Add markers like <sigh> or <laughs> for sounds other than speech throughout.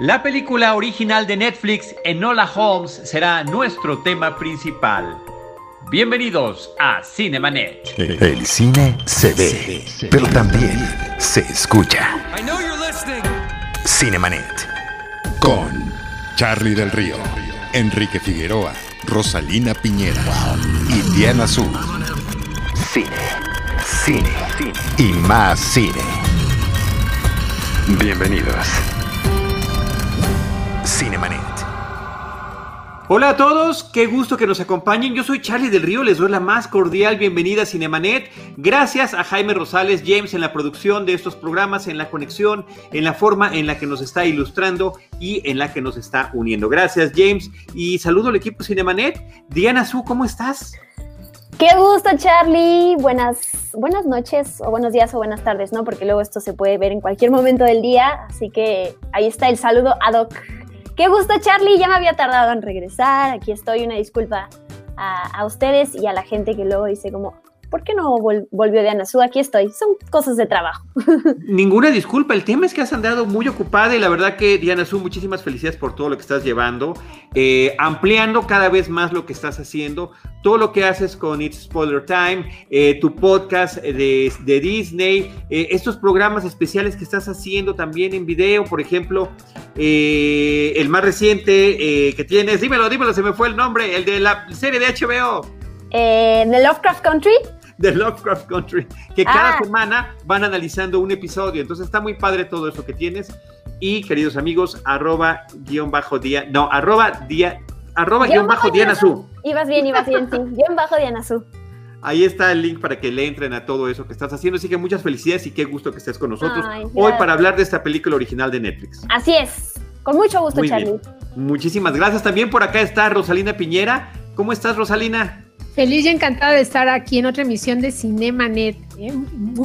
La película original de Netflix, Enola Holmes, será nuestro tema principal. Bienvenidos a Cinemanet. El cine se ve, pero también se escucha. Cinemanet. Con Charlie del Río, Enrique Figueroa, Rosalina Piñera y Diana Azul. Cine, cine, y más cine. Bienvenidos. Cinemanet. Hola a todos, qué gusto que nos acompañen. Yo soy Charlie del Río, les doy la más cordial bienvenida a Cinemanet. Gracias a Jaime Rosales James en la producción de estos programas, en la conexión, en la forma en la que nos está ilustrando y en la que nos está uniendo. Gracias James y saludo al equipo Cinemanet. Diana Su, ¿cómo estás? Qué gusto, Charlie. Buenas, buenas noches, o buenos días, o buenas tardes, ¿no? Porque luego esto se puede ver en cualquier momento del día. Así que ahí está el saludo ad hoc. Qué gusto, Charlie. Ya me había tardado en regresar. Aquí estoy. Una disculpa a, ustedes y a la gente que luego dice como, ¿por qué no volvió Diana Su? Aquí estoy, son cosas de trabajo. <laughs> Ninguna disculpa, el tema es que has andado muy ocupada y la verdad que Diana Su, muchísimas felicidades por todo lo que estás llevando, eh, ampliando cada vez más lo que estás haciendo, todo lo que haces con It's Spoiler Time, eh, tu podcast de, de Disney, eh, estos programas especiales que estás haciendo también en video, por ejemplo, el más reciente que tienes, dímelo, dímelo, se me fue el nombre, el de la serie de HBO. ¿The Lovecraft Country? De Lovecraft Country, que cada ah. semana van analizando un episodio. Entonces está muy padre todo eso que tienes. Y queridos amigos, arroba guion bajo día, no, arroba día, arroba guion, bajo Diana Su. Ibas bien, ibas bien, sí. <laughs> guion bajo Diana Su. Ahí está el link para que le entren a todo eso que estás haciendo. Así que muchas felicidades y qué gusto que estés con nosotros hoy para hablar de esta película original de Netflix. Así es. Con mucho gusto, Charlie. Muchísimas gracias. También por acá está Rosalina Piñera. ¿Cómo estás, Rosalina? Feliz y encantada de estar aquí en otra emisión de Cinemanet. ¿eh?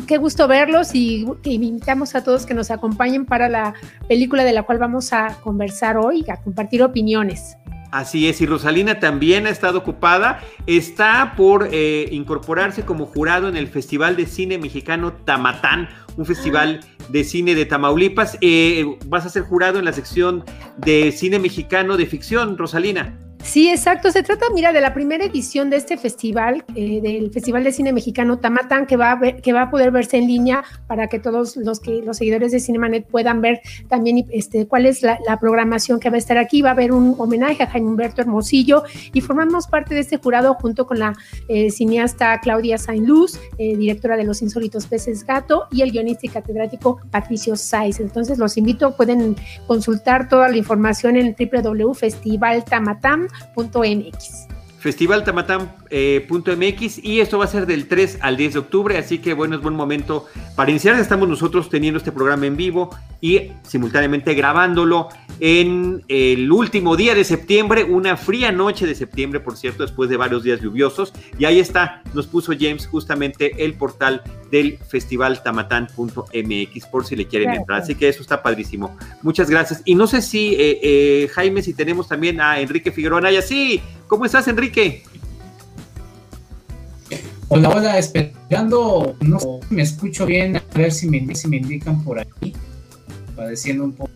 Qué gusto verlos y invitamos a todos que nos acompañen para la película de la cual vamos a conversar hoy, a compartir opiniones. Así es, y Rosalina también ha estado ocupada, está por eh, incorporarse como jurado en el Festival de Cine Mexicano Tamatán, un festival de cine de Tamaulipas. Eh, vas a ser jurado en la sección de cine mexicano de ficción, Rosalina. Sí, exacto. Se trata, mira, de la primera edición de este festival, eh, del Festival de Cine Mexicano Tamatán, que va, a que va a poder verse en línea para que todos los que los seguidores de Cinemanet puedan ver también este, cuál es la, programación que va a estar aquí. Va a haber un homenaje a Jaime Humberto Hermosillo y formamos parte de este jurado junto con la eh, cineasta Claudia Sainluz, eh, directora de Los Insólitos Peces Gato, y el guionista y catedrático Patricio Saiz. Entonces los invito, pueden consultar toda la información en www.festivaltamatán festivaltamatán.mx festivaltamatán.mx eh, y esto va a ser del 3 al 10 de octubre, así que bueno, es buen momento para iniciar. Estamos nosotros teniendo este programa en vivo y simultáneamente grabándolo en el último día de septiembre, una fría noche de septiembre, por cierto, después de varios días lluviosos. Y ahí está, nos puso James justamente el portal del festivaltamatán.mx por si le quieren entrar. Así que eso está padrísimo. Muchas gracias. Y no sé si, eh, eh, Jaime, si tenemos también a Enrique Figueroa Naya. Sí, ¿cómo estás, Enrique? Hola, hola, esperando, no me escucho bien, a ver si me, si me indican por aquí, padeciendo un poco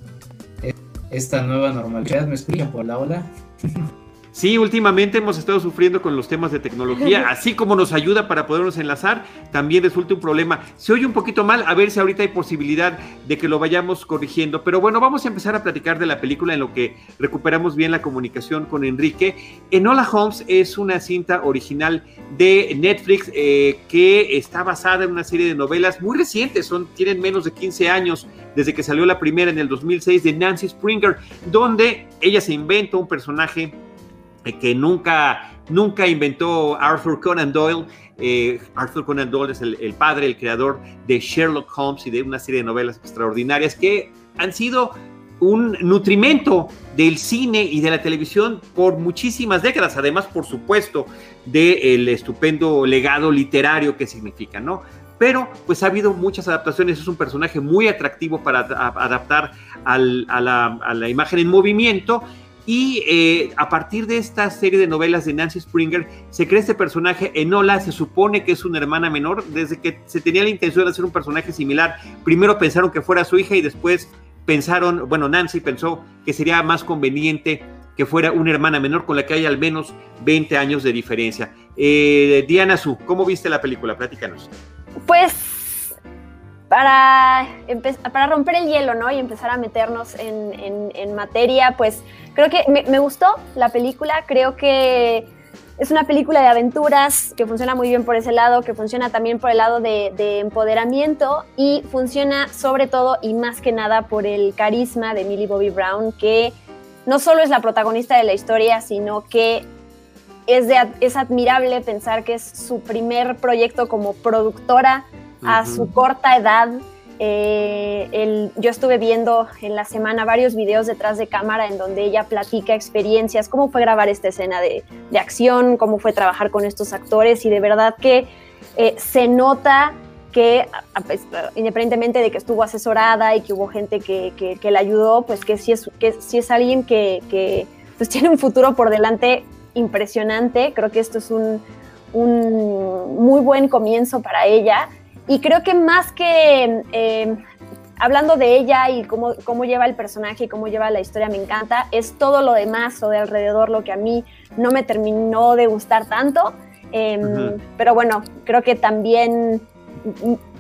esta nueva normalidad, ¿me escuchan por la hola? Sí, últimamente hemos estado sufriendo con los temas de tecnología, <laughs> así como nos ayuda para podernos enlazar, también resulta un problema. Se oye un poquito mal, a ver si ahorita hay posibilidad de que lo vayamos corrigiendo. Pero bueno, vamos a empezar a platicar de la película en lo que recuperamos bien la comunicación con Enrique. Enola Holmes es una cinta original de Netflix eh, que está basada en una serie de novelas muy recientes, son, tienen menos de 15 años desde que salió la primera en el 2006 de Nancy Springer, donde ella se inventa un personaje que nunca, nunca inventó Arthur Conan Doyle. Eh, Arthur Conan Doyle es el, padre, el creador de Sherlock Holmes y de una serie de novelas extraordinarias que han sido un nutrimento del cine y de la televisión por muchísimas décadas, además, por supuesto, del estupendo legado literario que significa, ¿no? Pero pues ha habido muchas adaptaciones, es un personaje muy atractivo para adaptar a, la, a la imagen en movimiento y eh, a partir de esta serie de novelas de Nancy Springer, se crea este personaje Enola, se supone que es una hermana menor, desde que se tenía la intención de hacer un personaje similar, primero pensaron que fuera su hija y después pensaron, bueno, Nancy pensó que sería más conveniente que fuera una hermana menor con la que hay al menos 20 años de diferencia. Eh, Diana Su, ¿cómo viste la película? Platícanos. Pues para, para romper el hielo, ¿no? Y empezar a meternos en, materia, pues creo que me, gustó la película, creo que es una película de aventuras que funciona muy bien por ese lado, que funciona también por el lado de, empoderamiento y funciona sobre todo y más que nada por el carisma de Millie Bobby Brown, que no solo es la protagonista de la historia, sino que es, es admirable pensar que es su primer proyecto como productora a su corta edad. Eh, yo estuve viendo en la semana varios videos detrás de cámara en donde ella platica experiencias, cómo fue grabar esta escena de, acción, cómo fue trabajar con estos actores y de verdad que eh, se nota que independientemente de que estuvo asesorada y que hubo gente que, que, la ayudó, pues que sí es, que es alguien que, pues <laughs> tiene un futuro por delante impresionante. Creo que esto es un, un muy buen comienzo para ella y creo que más que eh, hablando de ella y cómo, cómo lleva el personaje y cómo lleva la historia, me encanta, es todo lo demás o de alrededor lo que a mí no me terminó de gustar tanto. Em, pero bueno, creo que también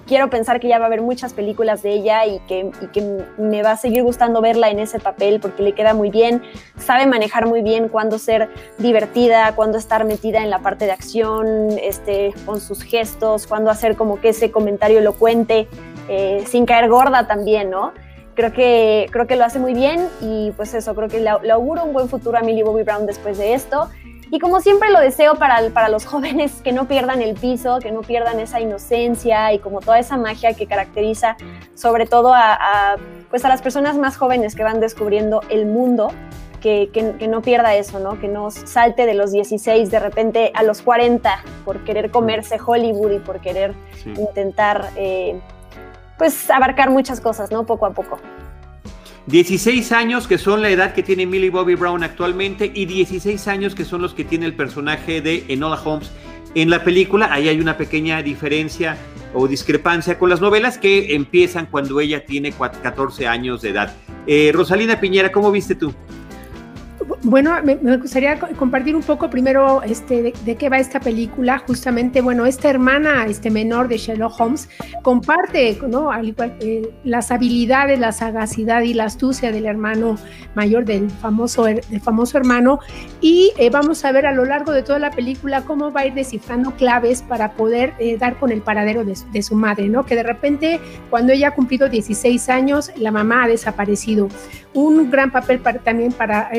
quiero pensar que ya va a haber muchas películas de ella y que, me va a seguir gustando verla en ese papel porque le queda muy bien, sabe manejar muy bien cuándo ser divertida, cuándo estar metida en la parte de acción, este, con sus gestos, cuándo hacer como que ese comentario elocuente, eh, sin caer gorda también, ¿no? Creo que, creo que lo hace muy bien y pues eso, creo que le auguro un buen futuro a Millie Bobby Brown después de esto. Y como siempre lo deseo para, para los jóvenes que no pierdan el piso, que no pierdan esa inocencia y como toda esa magia que caracteriza sobre todo a, pues a las personas más jóvenes que van descubriendo el mundo, que, que, no pierda eso, ¿no? Que no salte de los 16 de repente a los 40 por querer comerse Hollywood y por querer intentar eh, pues abarcar muchas cosas, ¿no? Poco a poco. 16 años que son la edad que tiene Millie Bobby Brown actualmente y 16 años que son los que tiene el personaje de Enola Holmes en la película. Ahí hay una pequeña diferencia o discrepancia con las novelas que empiezan cuando ella tiene 14 años de edad. Eh, Rosalina Piñera, ¿cómo viste tú? Bueno, me, gustaría compartir un poco primero este, de, qué va esta película. Justamente, bueno, esta hermana este menor de Sherlock Holmes comparte ¿no? Al igual, eh, las habilidades, la sagacidad y la astucia del hermano mayor, del famoso, del famoso hermano. Y eh, vamos a ver a lo largo de toda la película cómo va a ir descifrando claves para poder eh, dar con el paradero de, su madre, ¿no? Que de repente, cuando ella ha cumplido 16 años, la mamá ha desaparecido. Un gran papel también para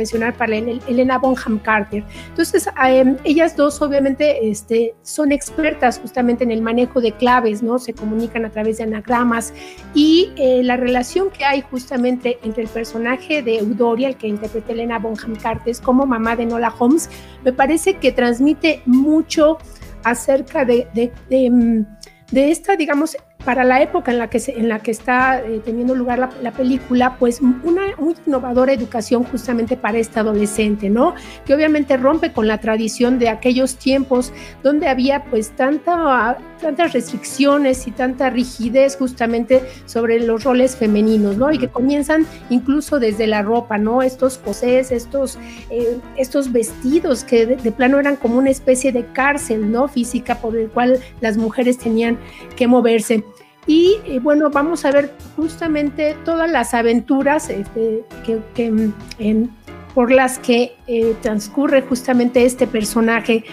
mencionar para Elena Bonham Carter. Entonces, em, ellas dos obviamente este, son expertas justamente en el manejo de claves, ¿no? Se comunican a través de anagramas y eh, la relación que hay justamente entre el personaje de Eudoria, el que interpreta Elena Bonham Carter, como mamá de Nola Holmes, me parece que transmite mucho acerca de, de, de em, esta, digamos, para la época en la que, en la que está eh, teniendo lugar la, película, pues una muy innovadora educación justamente para esta adolescente, ¿no? Que obviamente rompe con la tradición de aquellos tiempos donde había pues tanta, tantas restricciones y tanta rigidez justamente sobre los roles femeninos, ¿no? Y que comienzan incluso desde la ropa, ¿no? Estos posés, estos, eh, estos vestidos que de, de plano eran como una especie de cárcel, ¿no? Física por el cual las mujeres tenían que moverse. Y eh, bueno, vamos a ver justamente todas las aventuras este, que, por las que eh, transcurre justamente este personaje.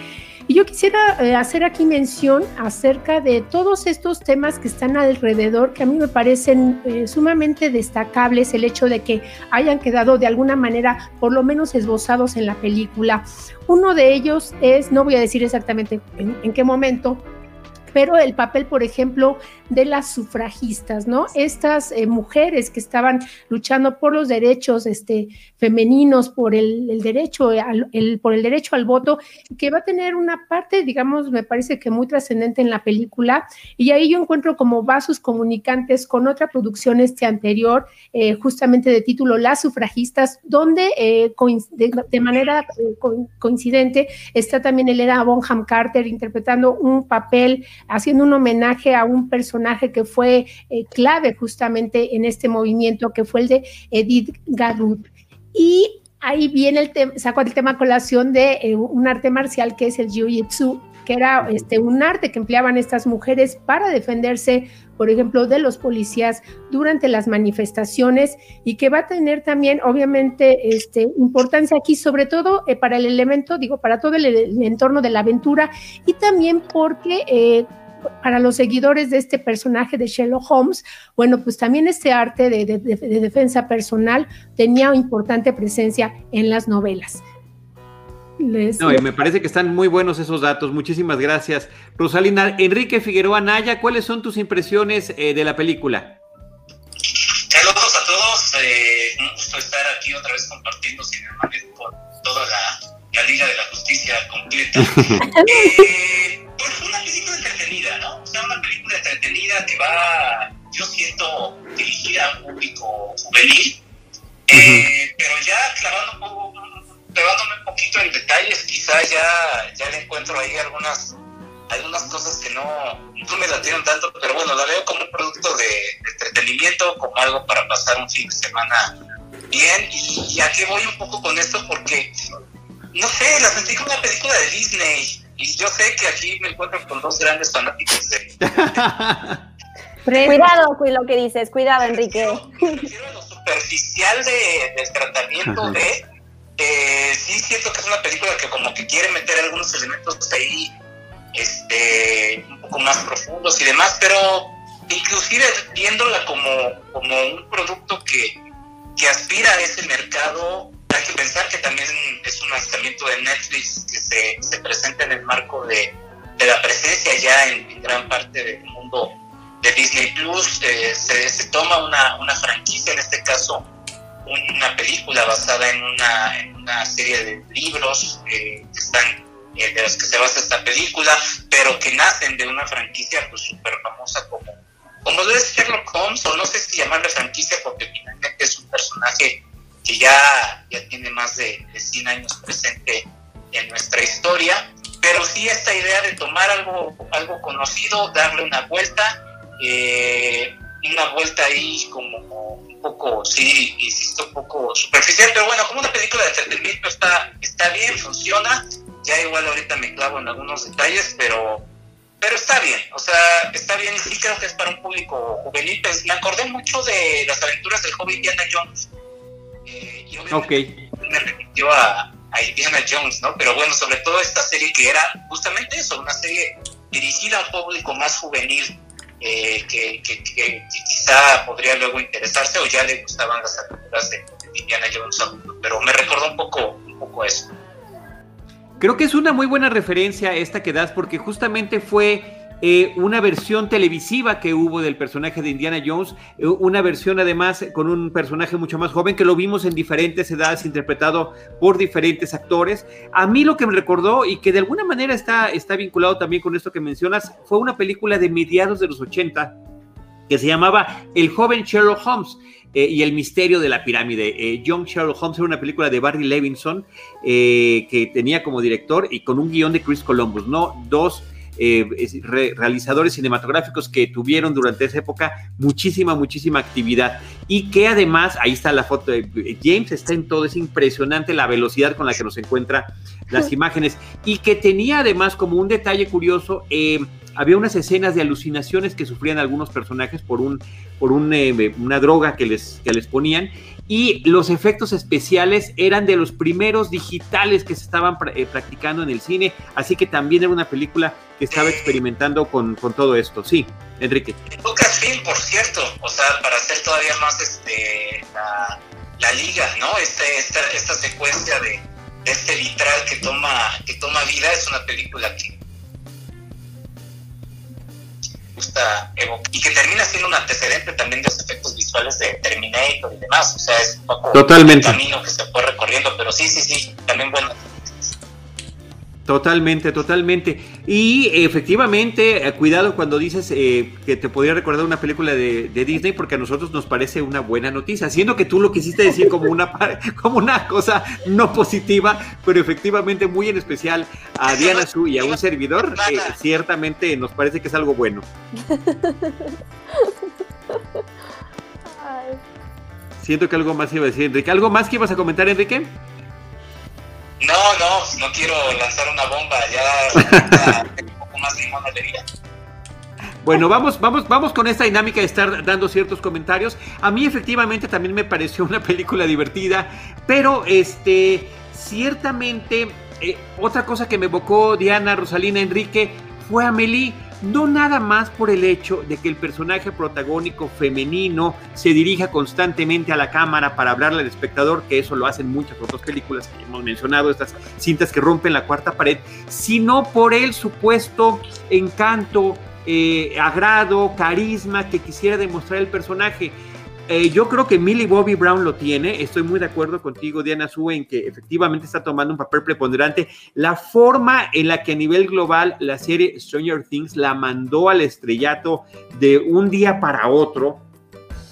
Y yo quisiera eh, hacer aquí mención acerca de todos estos temas que están alrededor, que a mí me parecen sumamente destacables, el hecho de que hayan quedado de alguna manera por lo menos esbozados en la película. Uno de ellos es, no voy a decir exactamente en qué momento, pero el papel, por ejemplo, de las sufragistas, ¿no? Estas eh, mujeres que estaban luchando por los derechos este, femeninos, por el, derecho al, por el derecho al voto, que va a tener una parte, digamos, me parece que muy trascendente en la película, y ahí yo encuentro como vasos comunicantes con otra producción este anterior, eh, justamente de título Las sufragistas, donde eh, de, manera coincidente está también Elena Bonham Carter interpretando un papel haciendo un homenaje a un personaje que fue eh, clave justamente en este movimiento, que fue el de Edith Garrut. Y ahí viene el tema, el tema colación de eh, un arte marcial que es el Jiu-Jitsu, que era este, un arte que empleaban estas mujeres para defenderse, por ejemplo, de los policías durante las manifestaciones y que va a tener también, obviamente, este, importancia aquí, sobre todo eh, para el elemento, digo, para todo el, entorno de la aventura y también porque... Eh, para los seguidores de este personaje de Sherlock Holmes, bueno, pues también este arte de, de, defensa personal tenía importante presencia en las novelas. Les... No, y me parece que están muy buenos esos datos. Muchísimas gracias. Rosalina, Enrique Figueroa Naya, ¿cuáles son tus impresiones eh, de la película? Saludos a todos. Eh, un gusto estar aquí otra vez compartiendo Cinemanet con toda la, la, Liga de la Justicia completa. <laughs> eh, pues una película entretenida, ¿no? O sea, una película entretenida que va, yo siento, dirigida a un público juvenil, uh -huh. pero ya clavando un poco clavándome un poquito en detalles, quizá ya, ya le encuentro ahí algunas, algunas cosas que no, no me latieron tanto, pero bueno, la veo como un producto de, de entretenimiento, como algo para pasar un fin de semana bien. Y, y aquí voy un poco con esto porque, no sé, la sentí como una película de Disney. Y yo sé que aquí me encuentro con dos grandes fanáticos de... <laughs> cuidado con lo que dices, cuidado, Enrique. Me refiero a <laughs> lo superficial de, del tratamiento Ajá. de eh, sí siento que es una película que como que quiere meter algunos elementos ahí este un poco más profundos y demás, pero inclusive viéndola como, como un producto que, que aspira a ese mercado, hay que pensar que también es un lanzamiento de Netflix que se, se presenta en el marco de, de la presencia ya en, gran parte del mundo de Disney Plus, eh, se, se toma una, una franquicia, en este caso una película basada en una, en una serie de libros eh, que están eh, de los que se basa esta película, pero que nacen de una franquicia pues súper famosa como, como lo es Sherlock Holmes, o no sé si llamarle franquicia porque finalmente es un personaje que ya, ya tiene más de, de 100 años presente en nuestra historia, pero sí esta idea de tomar algo, algo conocido, darle una vuelta, eh, una vuelta ahí como un poco, sí, insisto, un poco superficial, pero bueno, como una película de entretenimiento está, está bien, funciona, ya igual ahorita me clavo en algunos detalles, pero, pero está bien, o sea, está bien y sí creo que es para un público juvenil, pues me acordé mucho de las aventuras del joven Indiana Jones, eh, y okay. me remitió a, a Indiana Jones, ¿no? Pero bueno, sobre todo esta serie que era justamente eso, una serie dirigida a un público más juvenil, eh, que, quizá podría luego interesarse o ya le gustaban las aventuras de, de Indiana Jones, pero me recordó un poco, un poco eso. Creo que es una muy buena referencia esta que das porque justamente fue eh, una versión televisiva que hubo del personaje de Indiana Jones, eh, una versión además con un personaje mucho más joven que lo vimos en diferentes edades interpretado por diferentes actores. A mí lo que me recordó y que de alguna manera está, está vinculado también con esto que mencionas fue una película de mediados de los 80 que se llamaba El joven Sherlock Holmes. Eh, y el misterio de la pirámide. Young Sherlock Holmes era una película de Barry Levinson que tenía como director y con un guion de Chris Columbus, ¿no? Dos eh, re realizadores cinematográficos que tuvieron durante esa época muchísima, muchísima actividad. Y que además, ahí está la foto de James, está en todo, es impresionante la velocidad con la que nos encuentra las <laughs> imágenes. Y que tenía además como un detalle curioso, eh, había unas escenas de alucinaciones que sufrían algunos personajes por, un, por un, eh, una droga que les, que les ponían y los efectos especiales eran de los primeros digitales que se estaban eh, practicando en el cine, así que también era una película que estaba experimentando con, con todo esto. Sí, Enrique. Lucasfilm, por cierto, o sea, para hacer todavía más este, la, la liga, ¿no? Este, esta, esta secuencia de, de este vitral que toma, que toma vida es una película que gusta y que termina siendo un antecedente también de los efectos visuales de Terminator y demás, o sea, es un poco Totalmente. el camino que se fue recorriendo, pero sí, sí, sí, también bueno. Totalmente, totalmente. Y efectivamente, eh, cuidado cuando dices eh, que te podría recordar una película de, de, Disney, porque a nosotros nos parece una buena noticia, siendo que tú lo quisiste decir como una, <laughs> como una cosa no positiva, pero efectivamente muy en especial a Diana Su y a un servidor, eh, ciertamente nos parece que es algo bueno. <laughs> Siento que algo más iba a decir Enrique. ¿Algo más que ibas a comentar, Enrique? No, no, no quiero lanzar una bomba, ya un poco más vida. Bueno, vamos, vamos, vamos con esta dinámica de estar dando ciertos comentarios. A mí efectivamente también me pareció una película divertida, pero este, ciertamente, eh, otra cosa que me evocó Diana, Rosalina, Enrique, fue Amelie no nada más por el hecho de que el personaje protagónico femenino se dirija constantemente a la cámara para hablarle al espectador, que eso lo hacen muchas otras películas que hemos mencionado, estas cintas que rompen la cuarta pared, sino por el supuesto encanto, eh, agrado, carisma que quisiera demostrar el personaje. Eh, yo creo que Millie Bobby Brown lo tiene. Estoy muy de acuerdo contigo, Diana Sue, en que efectivamente está tomando un papel preponderante. La forma en la que a nivel global la serie Stranger Things la mandó al estrellato de un día para otro,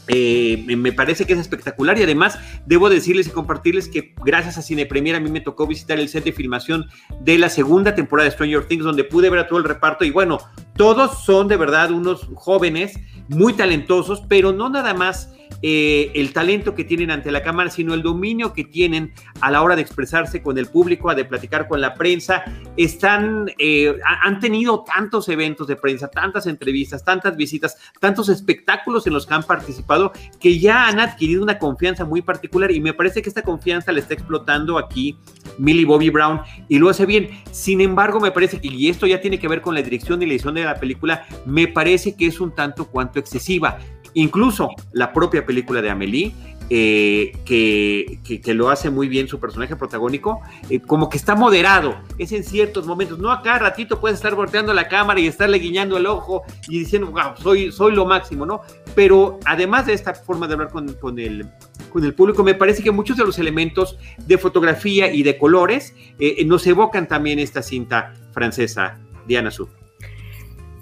eh, me parece que es espectacular y además debo decirles y compartirles que gracias a Cine Premier a mí me tocó visitar el set de filmación de la segunda temporada de Stranger Things donde pude ver a todo el reparto y bueno, todos son de verdad unos jóvenes muy talentosos, pero no nada más eh, el talento que tienen ante la cámara, sino el dominio que tienen a la hora de expresarse con el público, de platicar con la prensa. Están, eh, han tenido tantos eventos de prensa, tantas entrevistas, tantas visitas, tantos espectáculos en los que han participado, que ya han adquirido una confianza muy particular y me parece que esta confianza la está explotando aquí Millie Bobby Brown y lo hace bien. Sin embargo, me parece que, y esto ya tiene que ver con la dirección y la edición de la película, me parece que es un tanto cuanto excesiva. Incluso la propia película de Amélie, eh, que, que, lo hace muy bien su personaje protagónico, eh, como que está moderado, es en ciertos momentos, no acá ratito puedes estar volteando la cámara y estarle guiñando el ojo y diciendo, wow, soy, soy lo máximo, ¿no? Pero además de esta forma de hablar con, con, el, con el público, me parece que muchos de los elementos de fotografía y de colores eh, nos evocan también esta cinta francesa, Diana Su.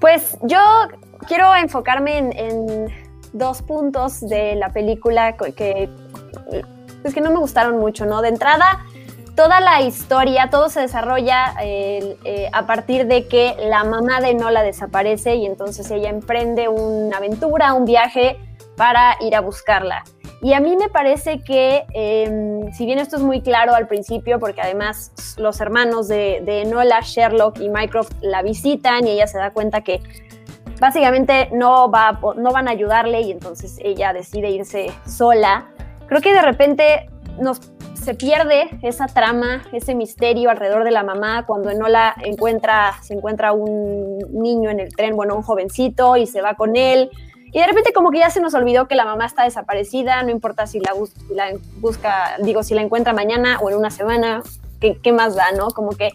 Pues yo quiero enfocarme en dos puntos de la película que, pues que no me gustaron mucho, ¿no? De entrada, toda la historia, todo se desarrolla eh, a partir de que la mamá de Nola desaparece y entonces ella emprende una aventura, un viaje para ir a buscarla. Y a mí me parece que, em, si bien esto es muy claro al principio, porque además los hermanos de, Nola, Sherlock y Mycroft la visitan y ella se da cuenta que básicamente no, va, no van a ayudarle y entonces ella decide irse sola. Creo que de repente nos, se pierde esa trama, ese misterio alrededor de la mamá cuando Enola encuentra, se encuentra un niño en el tren, bueno, un jovencito y se va con él. Y de repente como que ya se nos olvidó que la mamá está desaparecida, no importa si la, busca, digo, si la encuentra mañana o en una semana, ¿qué, qué más da, no? Como que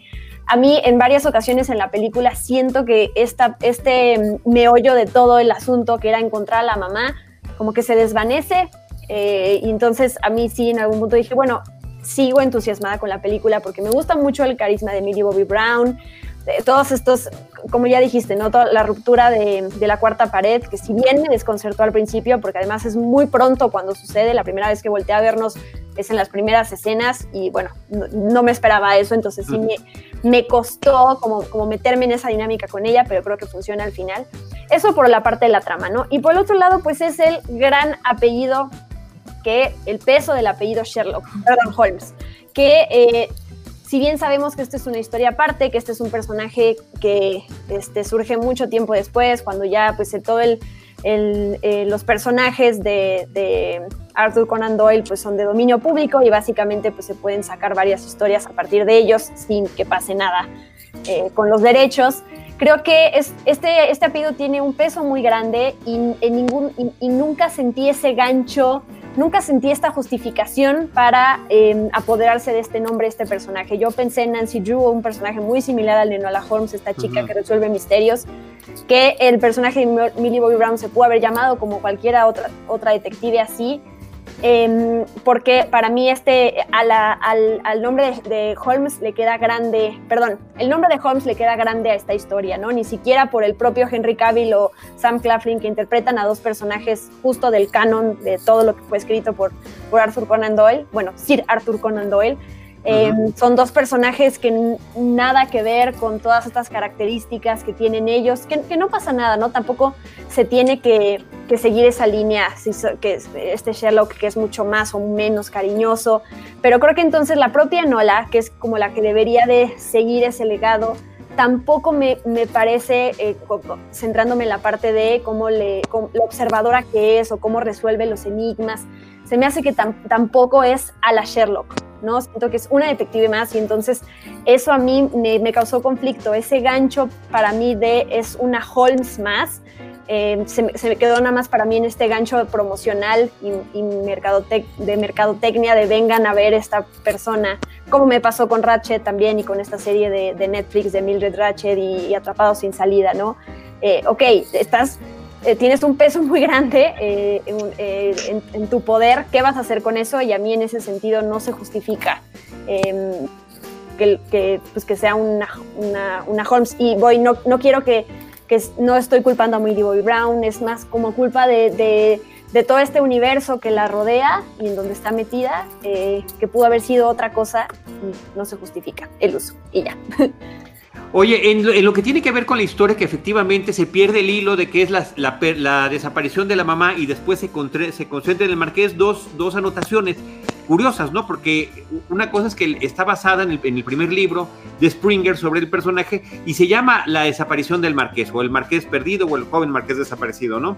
a mí en varias ocasiones en la película siento que esta, este meollo de todo el asunto, que era encontrar a la mamá, como que se desvanece. Eh, y entonces a mí sí en algún punto dije, bueno, sigo entusiasmada con la película porque me gusta mucho el carisma de Millie Bobby Brown, todos estos, como ya dijiste, ¿no? la ruptura de, la cuarta pared, que si bien me desconcertó al principio, porque además es muy pronto cuando sucede, la primera vez que volteé a vernos es en las primeras escenas y bueno, no, me esperaba eso, entonces sí me, me costó como, como meterme en esa dinámica con ella, pero creo que funciona al final. Eso por la parte de la trama, ¿no? Y por el otro lado, pues es el gran apellido que el peso del apellido Sherlock, perdón, Holmes, que eh, si bien sabemos que esta es una historia aparte, que este es un personaje que este, surge mucho tiempo después, cuando ya pues todo el, eh, los personajes de, Arthur Conan Doyle pues son de dominio público y básicamente pues se pueden sacar varias historias a partir de ellos sin que pase nada eh, con los derechos. Creo que es, este, este apellido tiene un peso muy grande y, en ningún, y nunca sentí ese gancho nunca sentí esta justificación para em, apoderarse de este nombre, este personaje. Yo pensé en Nancy Drew, un personaje muy similar al de Enola Holmes, esta chica que resuelve misterios, que el personaje de Millie Bobby Brown se pudo haber llamado como cualquiera otra, otra detective así. Em, porque para mí este, al, nombre de, Holmes le queda grande, perdón, el nombre de Holmes le queda grande a esta historia, ¿no? Ni siquiera por el propio Henry Cavill o Sam Claflin que interpretan a dos personajes justo del canon de todo lo que fue escrito por, por Arthur Conan Doyle, bueno, Sir Arthur Conan Doyle. Em, son dos personajes que nada que ver con todas estas características que tienen ellos, que, no pasa nada, ¿no? Tampoco se tiene que, seguir esa línea, que este Sherlock que es mucho más o menos cariñoso, pero creo que entonces la propia Nola, que es como la que debería de seguir ese legado, tampoco me, parece, eh, centrándome en la parte de cómo le, la observadora que es o cómo resuelve los enigmas, se me hace que tampoco es a la Sherlock, ¿no? Siento que es una detective más y entonces eso a mí me, causó conflicto. Ese gancho para mí de es una Holmes más, eh, se, me quedó nada más para mí en este gancho promocional y, y de mercadotecnia de vengan a ver esta persona, como me pasó con Ratchet también y con esta serie de, Netflix de Mildred Ratchet y, y Atrapados sin salida, ¿no? Eh, ok, estás eh, tienes un peso muy grande eh, eh, en, tu poder, ¿qué vas a hacer con eso? Y a mí en ese sentido no se justifica em, que, pues que sea una, una, Holmes. Y voy, no, no quiero que, que, no estoy culpando a Millie Bobby Brown, es más como culpa de, de, de, todo este universo que la rodea y en donde está metida, que pudo haber sido otra cosa, no se justifica el uso. Y ya. <laughs> Oye, en lo, que tiene que ver con la historia, que efectivamente se pierde el hilo de que es la, desaparición de la mamá y después se, se concentra en el marqués, dos, dos, anotaciones curiosas, ¿no? Porque una cosa es que está basada en el, en el, primer libro de Springer sobre el personaje y se llama La desaparición del marqués, o el marqués perdido, o el joven marqués desaparecido, ¿no?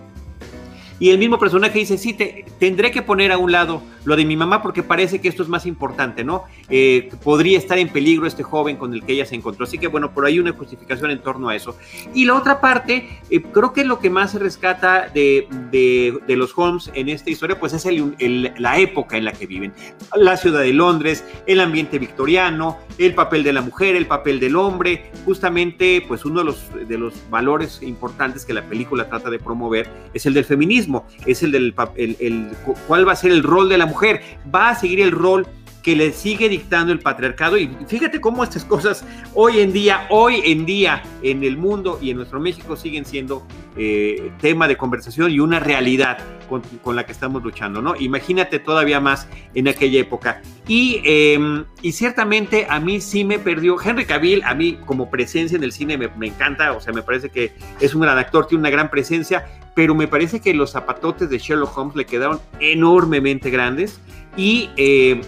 Y el mismo personaje dice, sí, te, tendré que poner a un lado lo de mi mamá porque parece que esto es más importante, ¿no? Eh, podría estar en peligro este joven con el que ella se encontró. Así que bueno, por ahí una justificación en torno a eso. Y la otra parte, eh, creo que lo que más se rescata de, de, los Holmes en esta historia, pues es el, la época en la que viven. La ciudad de Londres, el ambiente victoriano, el papel de la mujer, el papel del hombre, justamente pues uno de los, de los valores importantes que la película trata de promover es el del feminismo es el del el, cuál va a ser el rol de la mujer, va a seguir el rol que le sigue dictando el patriarcado y fíjate cómo estas cosas hoy en día, hoy en día en el mundo y en nuestro México siguen siendo eh, tema de conversación y una realidad con, la que estamos luchando, ¿no? Imagínate todavía más en aquella época. Y, em, y ciertamente a mí sí me perdió, Henry Cavill, a mí como presencia en el cine me, me encanta, o sea, me parece que es un gran actor, tiene una gran presencia, pero me parece que los zapatotes de Sherlock Holmes le quedaron enormemente grandes y, eh,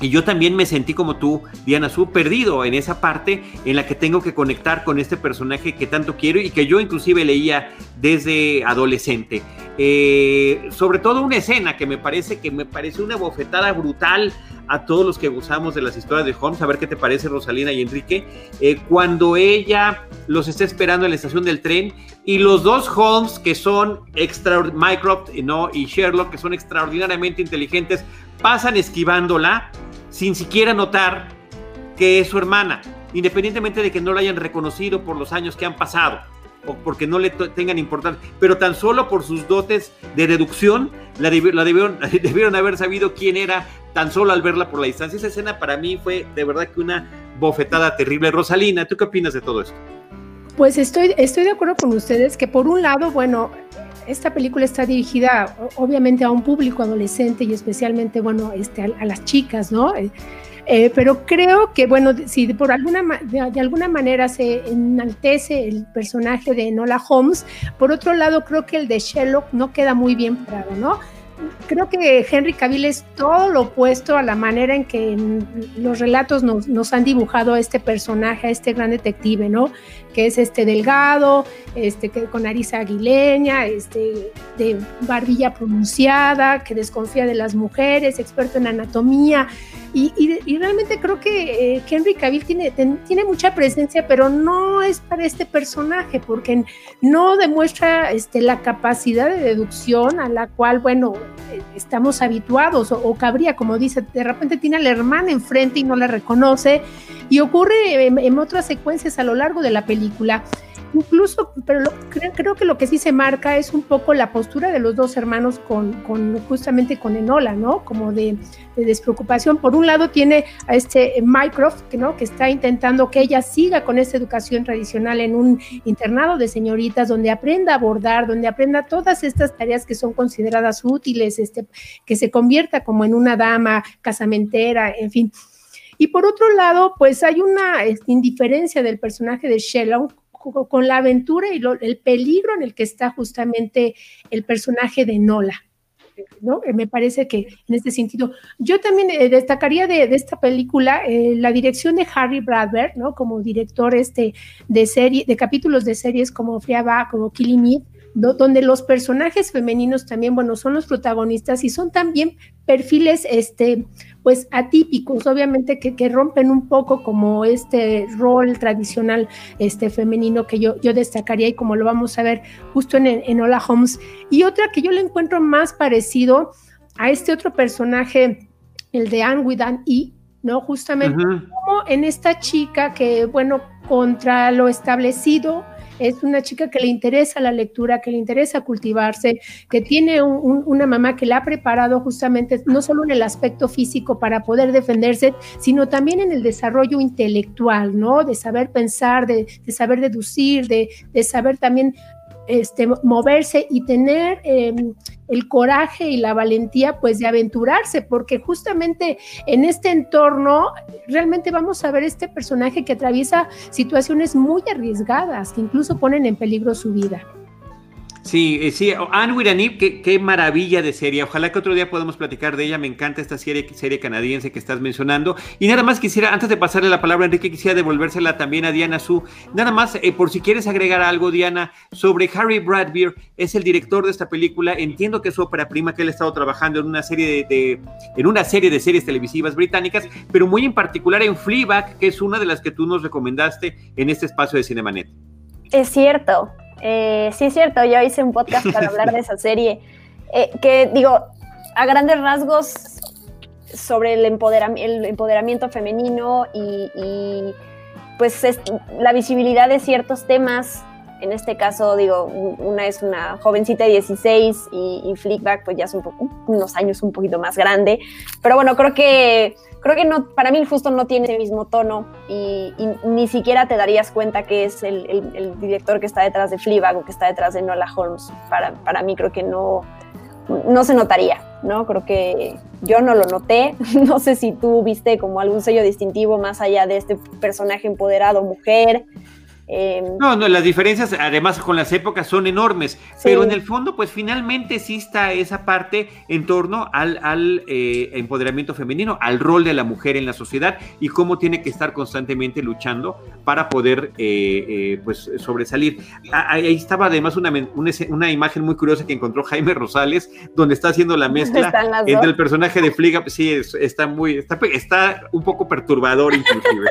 y yo también me sentí como tú, Diana Su, perdido en esa parte en la que tengo que conectar con este personaje que tanto quiero y que yo inclusive leía desde adolescente. Eh, sobre todo una escena que me parece que me parece una bofetada brutal a todos los que gozamos de las historias de Holmes, a ver qué te parece Rosalina y Enrique, eh, cuando ella los está esperando en la estación del tren y los dos Holmes que son extra Mycroft ¿no? y Sherlock que son extraordinariamente inteligentes pasan esquivándola sin siquiera notar que es su hermana, independientemente de que no la hayan reconocido por los años que han pasado o porque no le tengan importancia, pero tan solo por sus dotes de deducción la, debieron, <laughs> debieron haber sabido quién era tan solo al verla por la distancia. Esa escena para mí fue de verdad que una bofetada terrible. Rosalina, ¿tú qué opinas de todo esto? Pues estoy, estoy de acuerdo con ustedes que por un lado, bueno, esta película está dirigida obviamente a un público adolescente y especialmente, bueno, este, a, las chicas, ¿no? Eh, eh, pero creo que, bueno, si por alguna, de, de, alguna manera se enaltece el personaje de Nola Holmes, por otro lado creo que el de Sherlock no queda muy bien parado, ¿no? creo que Henry Cavill es todo lo opuesto a la manera en que los relatos nos, han dibujado a este personaje, a este gran detective, ¿no? Que es este delgado, este que con nariz aguileña, este de barbilla pronunciada, que desconfía de las mujeres, experto en anatomía. Y, realmente creo que eh, Henry Cavill tiene, tiene mucha presencia, pero no es para este personaje, porque no demuestra este, la capacidad de deducción a la cual, bueno, estamos habituados, o, cabría, como dice, de repente tiene a la hermana enfrente y no la reconoce, y ocurre en, otras secuencias a lo largo de la película. Incluso, pero creo, creo, que lo que sí se marca es un poco la postura de los dos hermanos con, con justamente con Enola, ¿no? Como de, de, despreocupación. Por un lado tiene a este Mycroft, ¿no? que está intentando que ella siga con esta educación tradicional en un internado de señoritas donde aprenda a bordar, donde aprenda todas estas tareas que son consideradas útiles, este, que se convierta como en una dama casamentera, en fin. Y por otro lado, pues hay una indiferencia del personaje de Shellon con la aventura y el peligro en el que está justamente el personaje de Nola. ¿no? Eh, me parece que en este sentido, yo también eh, destacaría de, esta película eh, la dirección de Harry Bradbury, ¿no? Como director este de serie, de capítulos de series como Friaba, como Killing Eve, donde los personajes femeninos también, bueno, son los protagonistas y son también perfiles, este, pues atípicos, obviamente que, que, rompen un poco como este rol tradicional, este femenino que yo, yo destacaría y como lo vamos a ver justo en, en Hola Holmes. Y otra que yo le encuentro más parecido a este otro personaje, el de Anne Widan y ¿no? Justamente como en esta chica que, bueno, contra lo establecido, es una chica que le interesa la lectura, que le interesa cultivarse, que tiene una mamá que la ha preparado justamente no solo en el aspecto físico para poder defenderse, sino también en el desarrollo intelectual, ¿no? De saber pensar, de, saber deducir, de, de saber también este, moverse y tener em, el coraje y la valentía pues de aventurarse, porque justamente en este entorno realmente vamos a ver este personaje que atraviesa situaciones muy arriesgadas, que incluso ponen en peligro su vida. Sí, eh, sí, Anne Wiranip, qué, qué, maravilla de serie. Ojalá que otro día podamos platicar de ella. Me encanta esta serie, serie canadiense que estás mencionando. Y nada más quisiera, antes de pasarle la palabra a Enrique, quisiera devolvérsela también a Diana Su. Nada más, eh, por si quieres agregar algo, Diana, sobre Harry Bradbeer, es el director de esta película. Entiendo que es su ópera prima, que él ha estado trabajando en una serie de, en una serie de series televisivas británicas, pero muy en particular en Fleabag, que es una de las que tú nos recomendaste en este espacio de Cinemanet. Es cierto. Eh, sí, es cierto, yo hice un podcast para <laughs> hablar de esa serie, eh, que digo, a grandes rasgos sobre el, el empoderamiento femenino y, pues la visibilidad de ciertos temas. En este caso, digo, una es una jovencita de 16 y, y Flickback pues ya es un unos años un poquito más grande. Pero bueno, creo que creo que no, para mí justo no tiene el mismo tono y, ni siquiera te darías cuenta que es el, director que está detrás de Fleabag o que está detrás de Nola Holmes. Para, para mí creo que no, no se notaría, ¿no? Creo que yo no lo noté. <laughs> No sé si tú viste como algún sello distintivo más allá de este personaje empoderado, mujer, Em, no, no, las diferencias además con las épocas son enormes, pero en el fondo pues finalmente sí está esa parte en torno al, al eh, empoderamiento femenino, al rol de la mujer en la sociedad y cómo tiene que estar constantemente luchando para poder eh, eh, pues sobresalir. Ahí estaba además una, una, imagen muy curiosa que encontró Jaime Rosales, donde está haciendo la <laughs> mezcla entre el personaje de Fliga, sí, está muy, está, está un poco perturbador inclusive.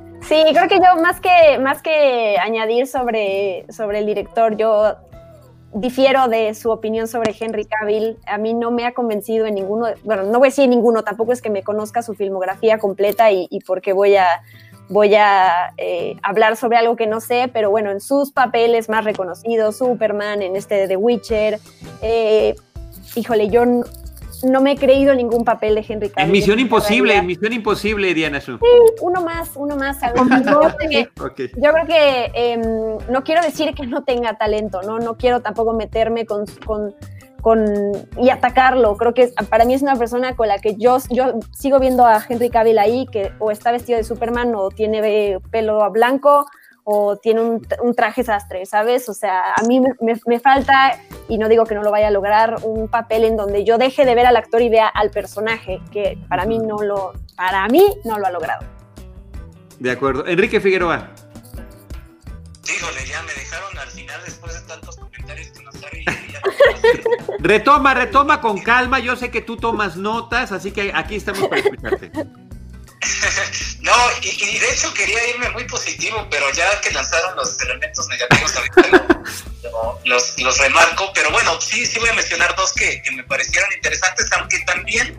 <laughs> Sí, creo que yo más que, más que añadir sobre, sobre el director, yo difiero de su opinión sobre Henry Cavill. A mí no me ha convencido en ninguno, bueno, no voy a decir ninguno, tampoco es que me conozca su filmografía completa y, porque voy a, voy a eh, hablar sobre algo que no sé, pero bueno, en sus papeles más reconocidos, Superman, en este de The Witcher, eh, híjole, yo no me he creído ningún papel de Henry Cavill. En Misión Imposible, en Misión Imposible, Diana Su. Sí, uno más, uno más. <laughs> <laughs> Yo, creo que em, no quiero decir que no tenga talento, ¿no? No quiero tampoco meterme con, con, y atacarlo. Creo que para mí es una persona con la que yo, yo sigo viendo a Henry Cavill ahí, que o está vestido de Superman o tiene pelo blanco o tiene un, traje sastre, ¿sabes? O sea, a mí me, falta, y no digo que no lo vaya a lograr, un papel en donde yo deje de ver al actor y vea al personaje, que para mí no lo, para mí no lo ha logrado. De acuerdo. Enrique Figueroa. Dígole, ya me dejaron al final después de tantos comentarios que nos <laughs> retoma, retoma con calma. Yo sé que tú tomas notas, así que aquí estamos para escucharte. <laughs> no, y, de hecho quería irme muy positivo, pero ya que lanzaron los elementos negativos ahorita los, los remarco, pero bueno, sí, sí voy a mencionar dos que, me parecieron interesantes, aunque también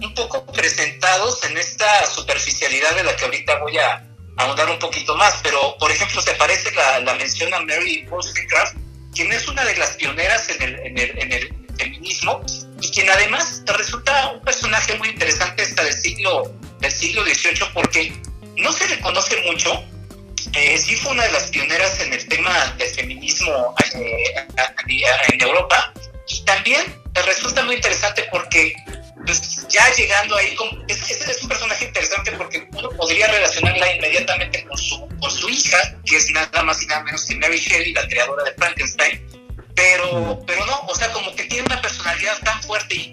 un poco presentados en esta superficialidad de la que ahorita voy a, ahondar un poquito más, pero por ejemplo se parece la, la mención a Mary Wollstonecraft, quien es una de las pioneras en el, en el, en el feminismo y quien además resulta un personaje muy interesante hasta del siglo, del siglo XVIII porque no se le conoce mucho, eh, sí fue una de las pioneras en el tema del feminismo eh, en Europa. Y también resulta muy interesante porque pues, ya llegando ahí, como, es, un personaje interesante porque uno podría relacionarla inmediatamente con su, con su hija, que es nada más y nada menos que Mary Shelley, la creadora de Frankenstein, pero, pero no, o sea, como que tiene una personalidad tan fuerte y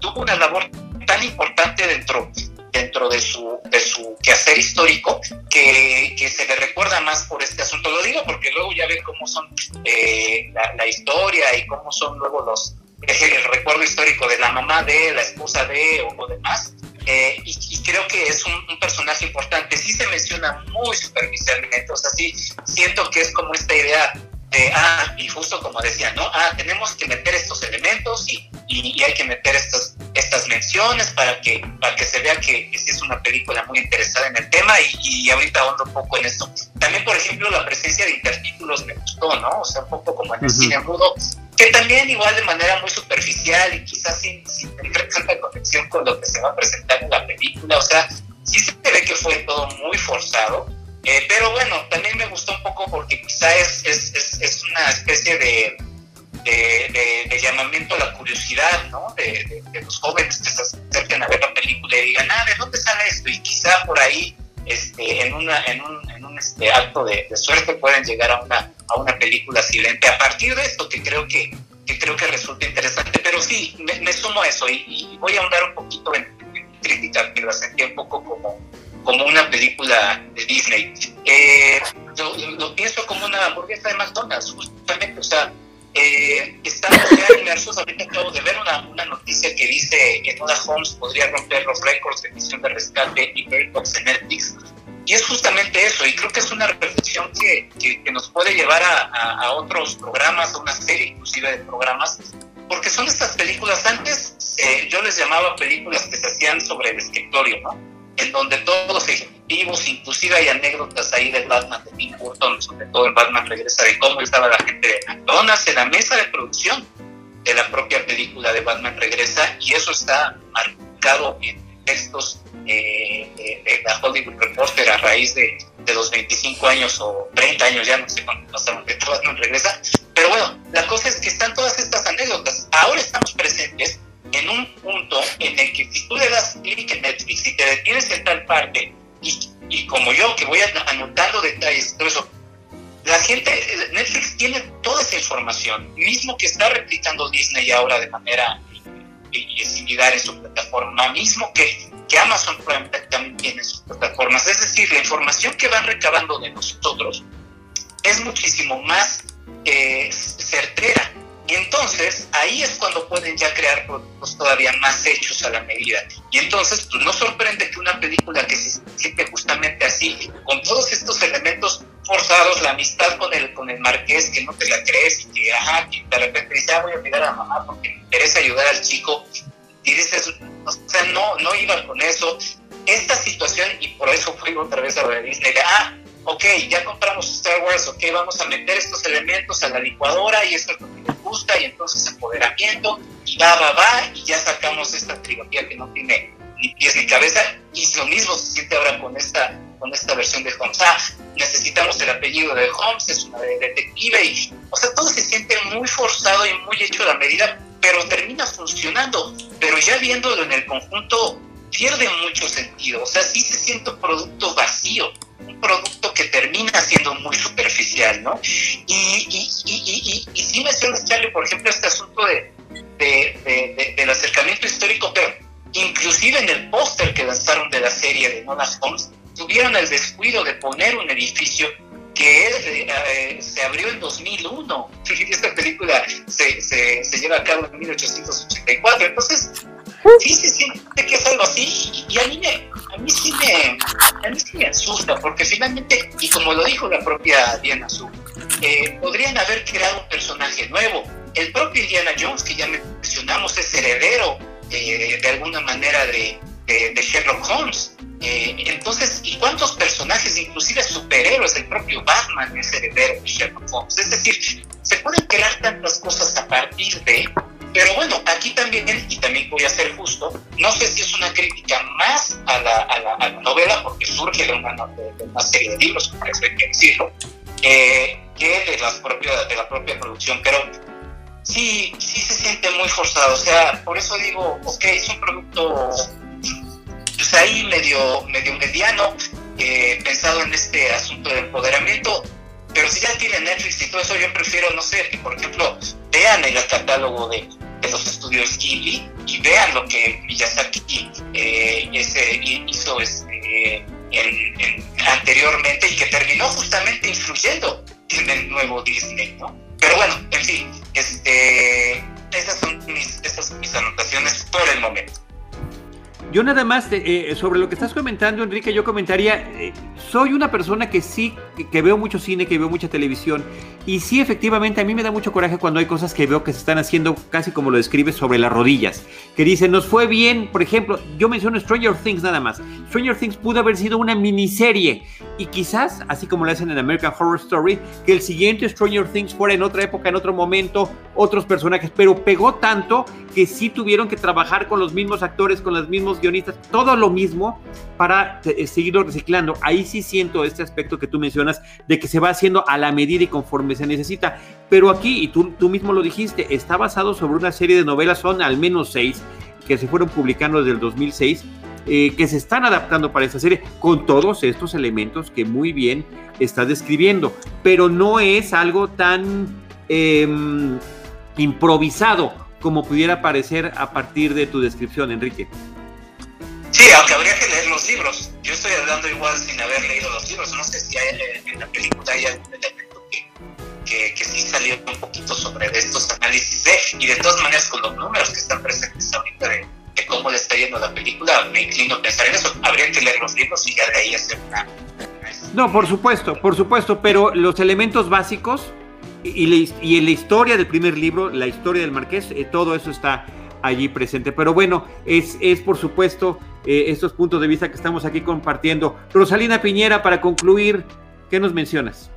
tuvo una labor tan importante dentro dentro de su, de su quehacer histórico que, que, se le recuerda más por este asunto. Lo digo porque luego ya ven cómo son eh, la, la, historia y cómo son luego los el recuerdo histórico de la mamá de, la esposa de o, o demás. Eh, y, creo que es un, un, personaje importante. Sí se menciona muy superficialmente, o sea, sí siento que es como esta idea de, ah, y justo como decía, ¿no? Ah, tenemos que meter estos elementos y, y, y hay que meter estas, estas menciones para que, para que se vea que, que sí es una película muy interesada en el tema y, y ahorita ahondo un poco en esto. También, por ejemplo, la presencia de intertítulos me gustó, ¿no? O sea, un poco como en el uh -huh. cine mudo, que también igual de manera muy superficial y quizás sin, sin tener tanta conexión con lo que se va a presentar en la película, o sea, sí se ve que fue todo muy forzado, eh, pero bueno, también me gustó un poco porque quizá es, es, es, una especie de, de, llamamiento a la curiosidad, ¿no? De, los jóvenes que se acerquen a ver la película y digan, ah, ¿de dónde sale esto? Y quizá por ahí, este, en, una, en un, en un este, acto de, suerte, pueden llegar a una, a una película silente a partir de esto que creo que, que creo que resulta interesante. Pero sí, me, sumo a eso y, voy a ahondar un poquito en, en crítica que la sentí un poco como como una película de Disney. Eh, lo, lo, pienso como una hamburguesa de McDonald's, justamente, o sea, eh, estamos ya inmersos, ahorita acabo de ver una, una noticia que dice que Enola Holmes podría romper los récords de emisión de rescate y Bird Box en Netflix, y es justamente eso, y creo que es una reflexión que, que, que nos puede llevar a, a, a, otros programas, a una serie inclusive de programas, porque son estas películas, antes eh, yo les llamaba películas que se hacían sobre el escritorio, ¿no? En donde todos los ejecutivos, inclusive hay anécdotas ahí del Batman de Tim Burton, sobre todo el Batman regresa de cómo estaba la gente de McDonald's en la mesa de producción de la propia película de Batman regresa y eso está marcado en textos eh, de, de, la Hollywood Reporter a raíz de, de, los 25 años o 30 años, ya no sé cuánto pasaron de Batman regresa, pero bueno, la cosa es que están todas estas anécdotas, ahora estamos presentes en un punto en el que si tú le das clic en Netflix y te detienes en tal parte, y, y como yo que voy anotando detalles, todo eso, la gente, Netflix tiene toda esa información, mismo que está replicando Disney ahora de manera similar en su plataforma, mismo que, que Amazon Prime también tiene sus plataformas. Es decir, la información que van recabando de nosotros es muchísimo más eh, certera y entonces ahí es cuando pueden ya crear productos todavía más hechos a la medida. Y entonces pues no sorprende que una película que se siente justamente así, con todos estos elementos forzados, la amistad con el, con el marqués, que no te la crees y que, ajá, de repente dice, ah, voy a olvidar a mamá porque me interesa ayudar al chico. Y dices, o sea, no, no iba con eso. Esta situación, y por eso fui otra vez a la Disney, de, ah, ok, ya compramos Star Wars, ok, vamos a meter estos elementos a la licuadora y esto es lo que les gusta y entonces empoderamiento y va, va, va y ya sacamos esta trilogía que no tiene ni pies ni cabeza y lo mismo se siente ahora con esta con esta versión de Holmes. Ah, necesitamos el apellido de Holmes, es una de detective y, o sea, todo se siente muy forzado y muy hecho a la medida, pero termina funcionando. Pero ya viéndolo en el conjunto pierde mucho sentido, o sea, sí se siente un producto vacío un producto que termina siendo muy superficial, ¿no? Y, y, y, y, y sí Charlie, por ejemplo, este asunto de, de, de, de, del acercamiento histórico, pero inclusive en el póster que lanzaron de la serie de Nona Holmes, tuvieron el descuido de poner un edificio que eh, eh, se abrió en 2001. <laughs> Esta película se, se, se lleva a cabo en 1884. Entonces, sí se siente que es algo así y a mí, me, a mí, sí, me, a mí sí me asusta porque finalmente, y como lo dijo la propia Diana Su, eh, podrían haber creado un personaje nuevo. El propio Indiana Jones, que ya mencionamos, es heredero eh, de alguna manera de, Sherlock Holmes. Eh, entonces, ¿y cuántos personajes, inclusive superhéroes, el propio Batman es heredero de Sherlock Holmes? Es decir, se pueden crear tantas cosas a partir de, pero bueno, aquí también, y también voy a ser justo, no sé si es una crítica más a la, a la, a la novela, porque surge de una, de una, serie de libros, hay que decirlo, eh, que de, las propias, de la propia producción, pero sí, sí se siente muy forzado, o sea, por eso digo, ok, es un producto pues ahí medio, medio mediano, eh, pensado en este asunto de empoderamiento, pero si ya tiene Netflix y todo eso, yo prefiero, no sé, que por ejemplo vean el catálogo de, de los estudios Ghibli y vean lo que Miyazaki eh, ese, hizo este, en, en, anteriormente y que terminó justamente influyendo en el nuevo Disney, ¿no? Pero bueno, en fin, este, esas son mis anotaciones por el momento. Yo nada más eh, sobre lo que estás comentando, Enrique, yo comentaría, eh, soy una persona que sí, que, que, veo mucho cine, que veo mucha televisión, y sí, efectivamente, a mí me da mucho coraje cuando hay cosas que veo que se están haciendo casi como lo describes sobre las rodillas, que dicen, nos fue bien, por ejemplo, yo menciono Stranger Things nada más, Stranger Things pudo haber sido una miniserie, y quizás, así como lo hacen en American Horror Story, que el siguiente Stranger Things fuera en otra época, en otro momento, otros personajes, pero pegó tanto que sí tuvieron que trabajar con los mismos actores, con los mismos guionistas, todo lo mismo para eh, seguirlo reciclando. Ahí sí siento este aspecto que tú mencionas de que se va haciendo a la medida y conforme se necesita. Pero aquí, y tú, tú mismo lo dijiste, está basado sobre una serie de novelas, son al menos seis, que se fueron publicando desde el 2006. Eh, que se están adaptando para esta serie con todos estos elementos que muy bien estás describiendo, pero no es algo tan eh, improvisado como pudiera parecer a partir de tu descripción, Enrique. Sí, aunque habría que leer los libros. Yo estoy hablando igual sin haber leído los libros. No sé si hay, en la película hay algún elemento que, que, que, sí salió un poquito sobre estos análisis de, y de todas maneras con los números que están presentes ahorita de, de cómo le está yendo la película, me inclino a pensar en eso. Habría que leer los libros y ya de ahí hacer una... No, por supuesto, por supuesto, pero los elementos básicos y, y, y en la historia del primer libro, la historia del marqués, eh, todo eso está allí presente. Pero bueno, es, es por supuesto eh, estos puntos de vista que estamos aquí compartiendo. Rosalina Piñera, para concluir, ¿qué nos mencionas?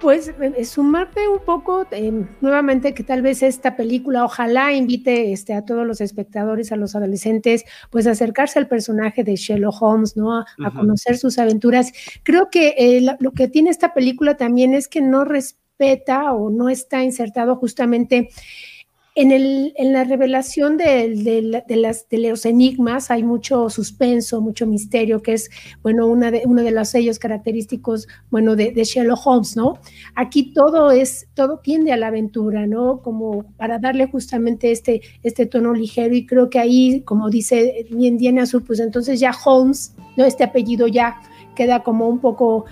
Pues eh, sumarte un poco eh, nuevamente que tal vez esta película ojalá invite este, a todos los espectadores, a los adolescentes, pues a acercarse al personaje de Sherlock Holmes, ¿no? A, uh -huh. conocer sus aventuras. Creo que eh, lo que tiene esta película también es que no respeta o no está insertado justamente en, el, en, la revelación de, los enigmas hay mucho suspenso, mucho misterio, que es, bueno, una de, uno de los sellos característicos, bueno, de, Sherlock Holmes, ¿no? Aquí todo es, todo tiende a la aventura, ¿no? Como para darle justamente este, este tono ligero y creo que ahí, como dice bien Diana Sur, pues entonces ya Holmes, ¿no? Este apellido ya queda como un poco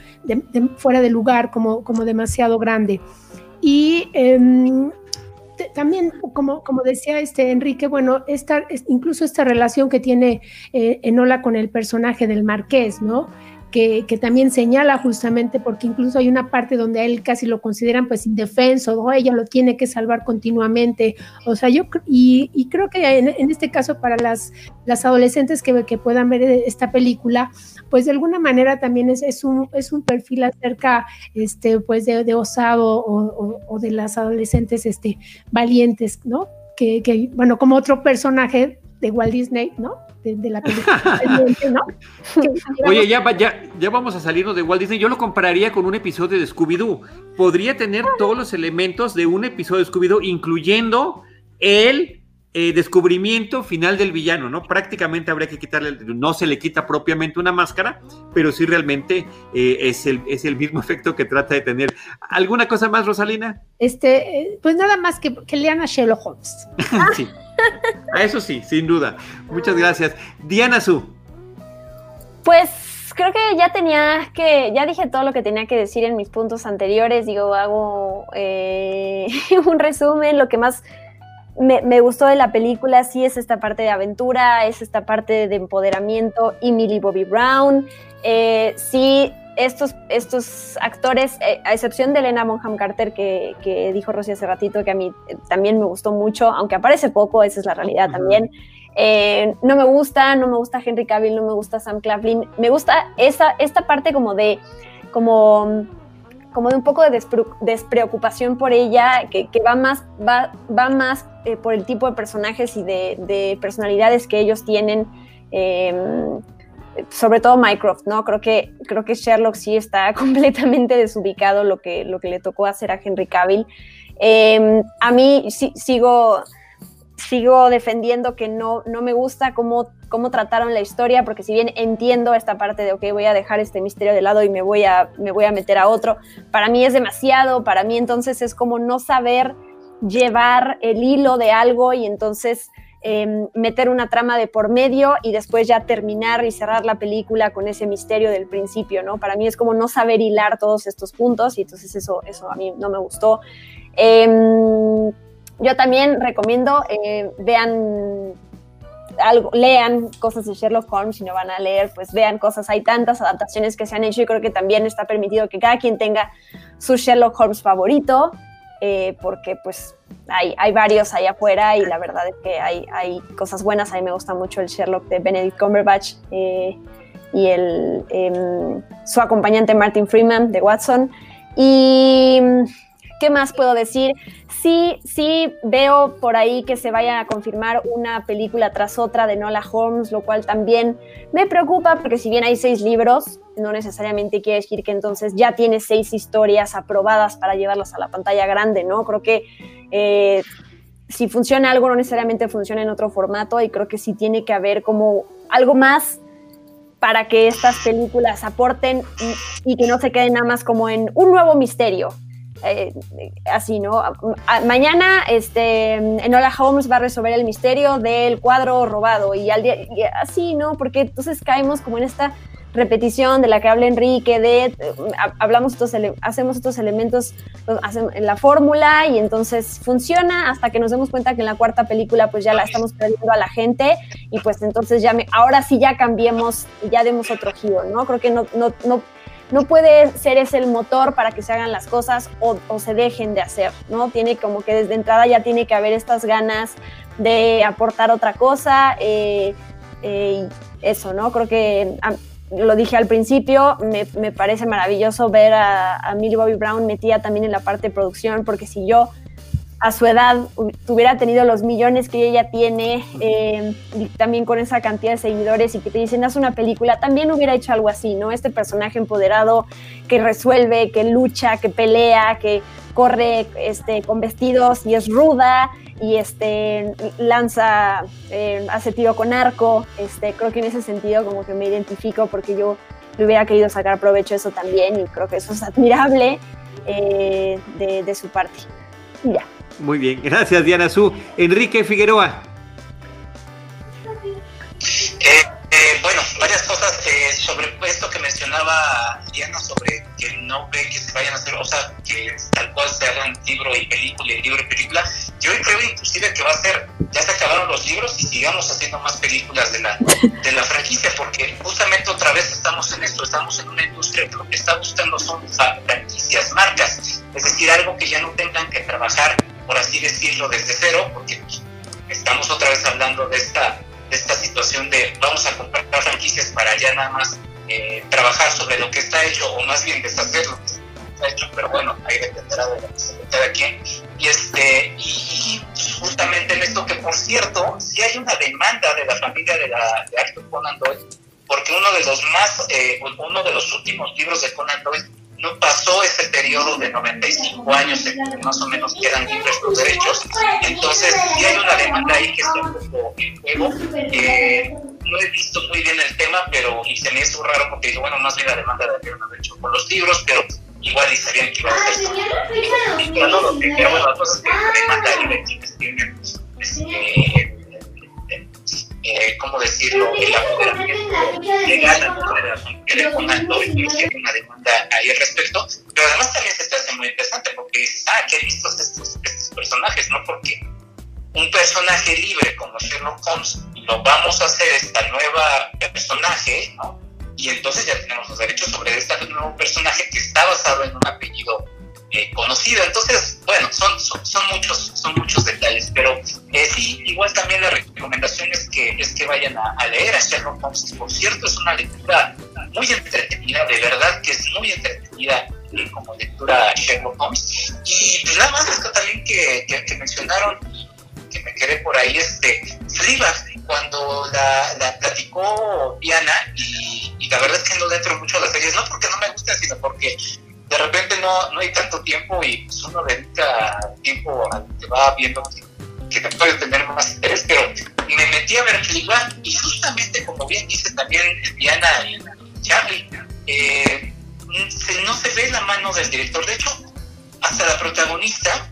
fuera de lugar, como, como demasiado grande. Y... Eh, también, como, como decía este Enrique, bueno, esta, incluso esta relación que tiene eh, Enola con el personaje del marqués, ¿no? Que, que, también señala justamente, porque incluso hay una parte donde a él casi lo consideran pues indefenso, o ella lo tiene que salvar continuamente, o sea, yo, y, y creo que en, en, este caso para las, las adolescentes que, que, puedan ver esta película, pues de alguna manera también es, es, un, es un perfil acerca, este, pues de, de osado o, o, o, de las adolescentes, este, valientes, ¿no? Que, que, bueno, como otro personaje de Walt Disney, ¿no? De, de, la película, ¿no? <laughs> Oye, ya, ya, ya vamos a salirnos de Walt Disney. Yo lo compararía con un episodio de Scooby-Doo. Podría tener todos los elementos de un episodio de Scooby-Doo, incluyendo el eh, descubrimiento final del villano, ¿no? Prácticamente habría que quitarle, no se le quita propiamente una máscara, pero sí realmente eh, es, el, es el mismo <laughs> efecto que trata de tener. ¿Alguna cosa más, Rosalina? Este, pues nada más que, que lean a Sherlock Holmes. <laughs> sí. A eso sí, sin duda. Muchas gracias. Diana Su. Pues creo que ya tenía que, ya dije todo lo que tenía que decir en mis puntos anteriores. Digo, hago eh, <laughs> un resumen. Lo que más me, me, gustó de la película sí es esta parte de aventura, es esta parte de empoderamiento y Millie Bobby Brown. Eh, sí, estos, estos actores, eh, a excepción de Elena Bonham Carter, que, que, dijo Rosy hace ratito, que a mí también me gustó mucho, aunque aparece poco, esa es la realidad uh -huh. también. Eh, no me gusta, no me gusta Henry Cavill, no me gusta Sam Claflin. Me gusta esa, esta parte como de, como, como de un poco de despreocupación por ella, que, va más, va, va más eh, por el tipo de personajes y de, personalidades que ellos tienen. Em, sobre todo Mycroft, ¿no? Creo que, creo que Sherlock sí está <laughs> completamente desubicado lo que, lo que le tocó hacer a Henry Cavill. Em, a mí sí, sigo, sigo defendiendo que no, no me gusta cómo, cómo trataron la historia, porque si bien entiendo esta parte de, ok, voy a dejar este misterio de lado y me voy a, me voy a meter a otro, para mí es demasiado, para mí entonces es como no saber llevar el hilo de algo y entonces em, meter una trama de por medio y después ya terminar y cerrar la película con ese misterio del principio, ¿no? Para mí es como no saber hilar todos estos puntos y entonces eso, eso a mí no me gustó. Em, yo también recomiendo, eh, vean algo, lean cosas de Sherlock Holmes, si no van a leer, pues vean cosas. Hay tantas adaptaciones que se han hecho y creo que también está permitido que cada quien tenga su Sherlock Holmes favorito, eh, porque pues hay, hay, varios ahí afuera y la verdad es que hay, hay, cosas buenas. A mí me gusta mucho el Sherlock de Benedict Cumberbatch eh, y el, em, su acompañante Martin Freeman de Watson. Y ¿Qué más puedo decir? Sí, sí veo por ahí que se vaya a confirmar una película tras otra de Nola Holmes, lo cual también me preocupa porque si bien hay seis libros, no necesariamente quiere decir que entonces ya tiene seis historias aprobadas para llevarlas a la pantalla grande, ¿no? Creo que eh, si funciona algo, no necesariamente funciona en otro formato y creo que sí tiene que haber como algo más para que estas películas aporten y, y que no se queden nada más como en un nuevo misterio, eh, así, ¿no? mañana este, Enola Holmes va a resolver el misterio del cuadro robado y al día, así, ¿no? Porque entonces caemos como en esta repetición de la que habla Enrique, de eh, hablamos estos hacemos estos elementos en la fórmula y entonces funciona hasta que nos demos cuenta que en la cuarta película pues ya la estamos perdiendo a la gente y pues entonces ya me, ahora sí ya cambiemos ya demos otro giro, ¿no? Creo que no, no, no no puede ser ese el motor para que se hagan las cosas o, se dejen de hacer, ¿no? Tiene como que desde entrada ya tiene que haber estas ganas de aportar otra cosa, eh, eh, eso, ¿no? Creo que lo dije al principio, me, parece maravilloso ver a, a Bobby Brown metida también en la parte de producción, porque si yo a su edad tuviera tenido los millones que ella tiene eh, y también con esa cantidad de seguidores y que te dicen haz una película, también hubiera hecho algo así, ¿no? Este personaje empoderado que resuelve, que lucha, que pelea, que corre este, con vestidos y es ruda y este, lanza, eh, hace tiro con arco, este, creo que en ese sentido como que me identifico porque yo le hubiera querido sacar provecho eso también y creo que eso es admirable eh, de, de su parte. Y ya. Muy bien, gracias Diana Su. Enrique Figueroa. Eh, eh, bueno, varias cosas eh, sobre esto que mencionaba Diana, sobre que no ve que se vayan a hacer, o sea, que tal cual se hagan libro y película y libro y película. Yo creo inclusive que va a ser, ya se acabaron los libros y sigamos haciendo más películas de la, de la franquicia, porque justamente otra vez estamos en esto, estamos en una industria que lo que está buscando son franquicias, marcas, es decir, algo que ya no tengan que trabajar por así decirlo, desde cero, porque estamos otra vez hablando de esta, de esta situación de vamos a comprar franquicias para ya nada más eh, trabajar sobre lo que está hecho, o más bien deshacer lo que está hecho, pero bueno, ahí dependerá de, de cada quien. Y, este, y, justamente en esto que, por cierto, si hay una demanda de la familia de, la, de Arthur Conan Doyle, porque uno de los más, eh, uno de los últimos libros de Conan Doyle no pasó ese periodo de 95 años en que más o menos quedan libres los derechos. Entonces, si hay una demanda ahí que está un poco en juego. Eh, no he visto muy bien el tema, pero y se me hizo raro porque digo, bueno, más bien la demanda de haber hecho con los libros, pero igual y sabían que iba a ser. No sé, pero bueno, las cosas que demanda ahí de quienes tienen este, eh, ¿cómo decirlo?, el apoderamiento legal a la de Conaldo y tiene una demanda ahí al respecto, pero además también se te hace muy interesante porque dices, ah, qué listos estos, estos personajes, ¿no? Porque un personaje libre como Sherlock Holmes lo vamos a hacer esta nueva personaje, ¿no? Y entonces ya tenemos los derechos sobre este nuevo personaje que está basado en un apellido eh, conocida. Entonces, bueno, son, son, muchos, son muchos detalles, pero eh, sí, igual también la recomendación es que, es que vayan a, leer a Sherlock Holmes. Por cierto, es una lectura muy entretenida, de verdad que es muy entretenida eh, como lectura Sherlock Holmes. Y pues nada más esto también que, que, mencionaron, que me quedé por ahí, este, Fleabag, cuando la, la platicó Diana, y, y, la verdad es que no le entro mucho a las series, no porque no me gusten, sino porque de repente no, no hay tanto tiempo y pues uno dedica tiempo a que va viendo que te puede tener más interés, pero me metí a ver Fleabag y justamente como bien dice también Diana y Charlie, eh, no se ve la mano del director, de hecho, hasta la protagonista,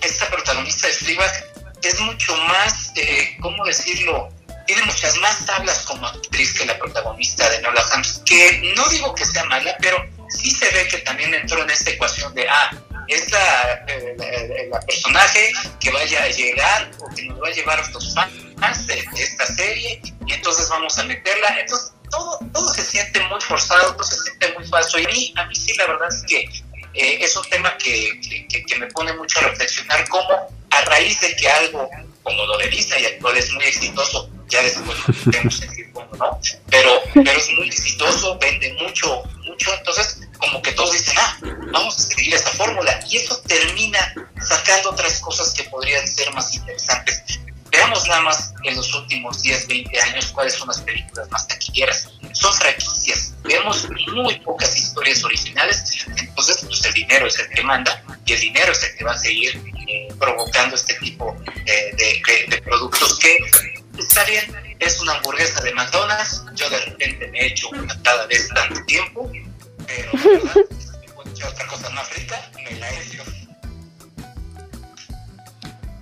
esta protagonista de Fleabag es mucho más, eh, ¿cómo decirlo? Tiene muchas más tablas como actriz que la protagonista de Nola Hams, que no digo que sea mala, pero sí se ve que también entró en esta ecuación de, ah, es la, eh, personaje que vaya a llegar o que nos va a llevar a los fans de, esta serie y entonces vamos a meterla. Entonces todo, todo se siente muy forzado, todo se siente muy falso. Y a mí, a mí sí, la verdad es que eh, es un tema que, que, me pone mucho a reflexionar cómo a raíz de que algo como lo de Disney actual es muy exitoso, ya bueno, ¿no? Pero, pero es muy exitoso, vende mucho, mucho, entonces como que todos dicen, ah, vamos a seguir esa fórmula. Y eso termina sacando otras cosas que podrían ser más interesantes. Veamos nada más en los últimos 10, 20 años cuáles son las películas más taquilleras. Son franquicias. Vemos muy pocas historias originales. Entonces, pues el dinero es el que manda y el dinero es el que va a seguir eh, provocando este tipo de, de, productos que está bien, es una hamburguesa de McDonald's. Yo de repente me he hecho una cada vez tanto tiempo pero otra cosa más rica, me la he hecho.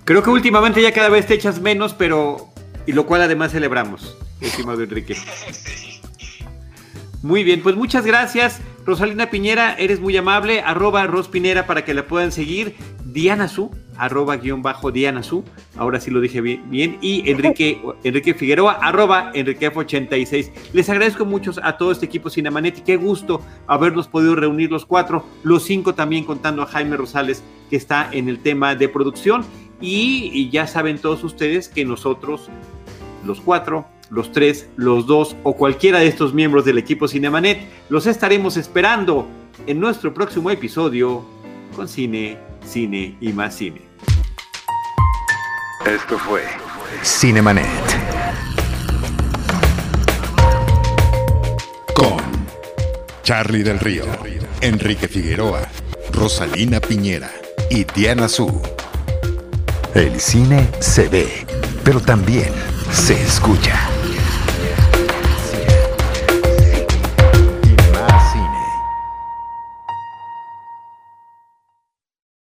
Creo que últimamente ya cada vez te echas menos, pero. Y lo cual además celebramos, estimado Enrique. <laughs> Muy bien, pues muchas gracias. Rosalina Piñera, eres muy amable. Arroba Rospinera para que la puedan seguir. Diana Su, arroba guion bajo Diana Su. Ahora sí lo dije bien. Y Enrique, Enrique Figueroa, arroba Enriquef86. Les agradezco mucho a todo este equipo Cinemanet y qué gusto habernos podido reunir los cuatro, los cinco también contando a Jaime Rosales que está en el tema de producción. y ya saben todos ustedes que nosotros, los cuatro, los tres, los dos o cualquiera de estos miembros del equipo Cinemanet, los estaremos esperando en nuestro próximo episodio con cine, cine y más cine. Esto fue Cinemanet. Con Charlie del Río, Enrique Figueroa, Rosalina Piñera y Diana Su. El cine se ve, pero también se escucha.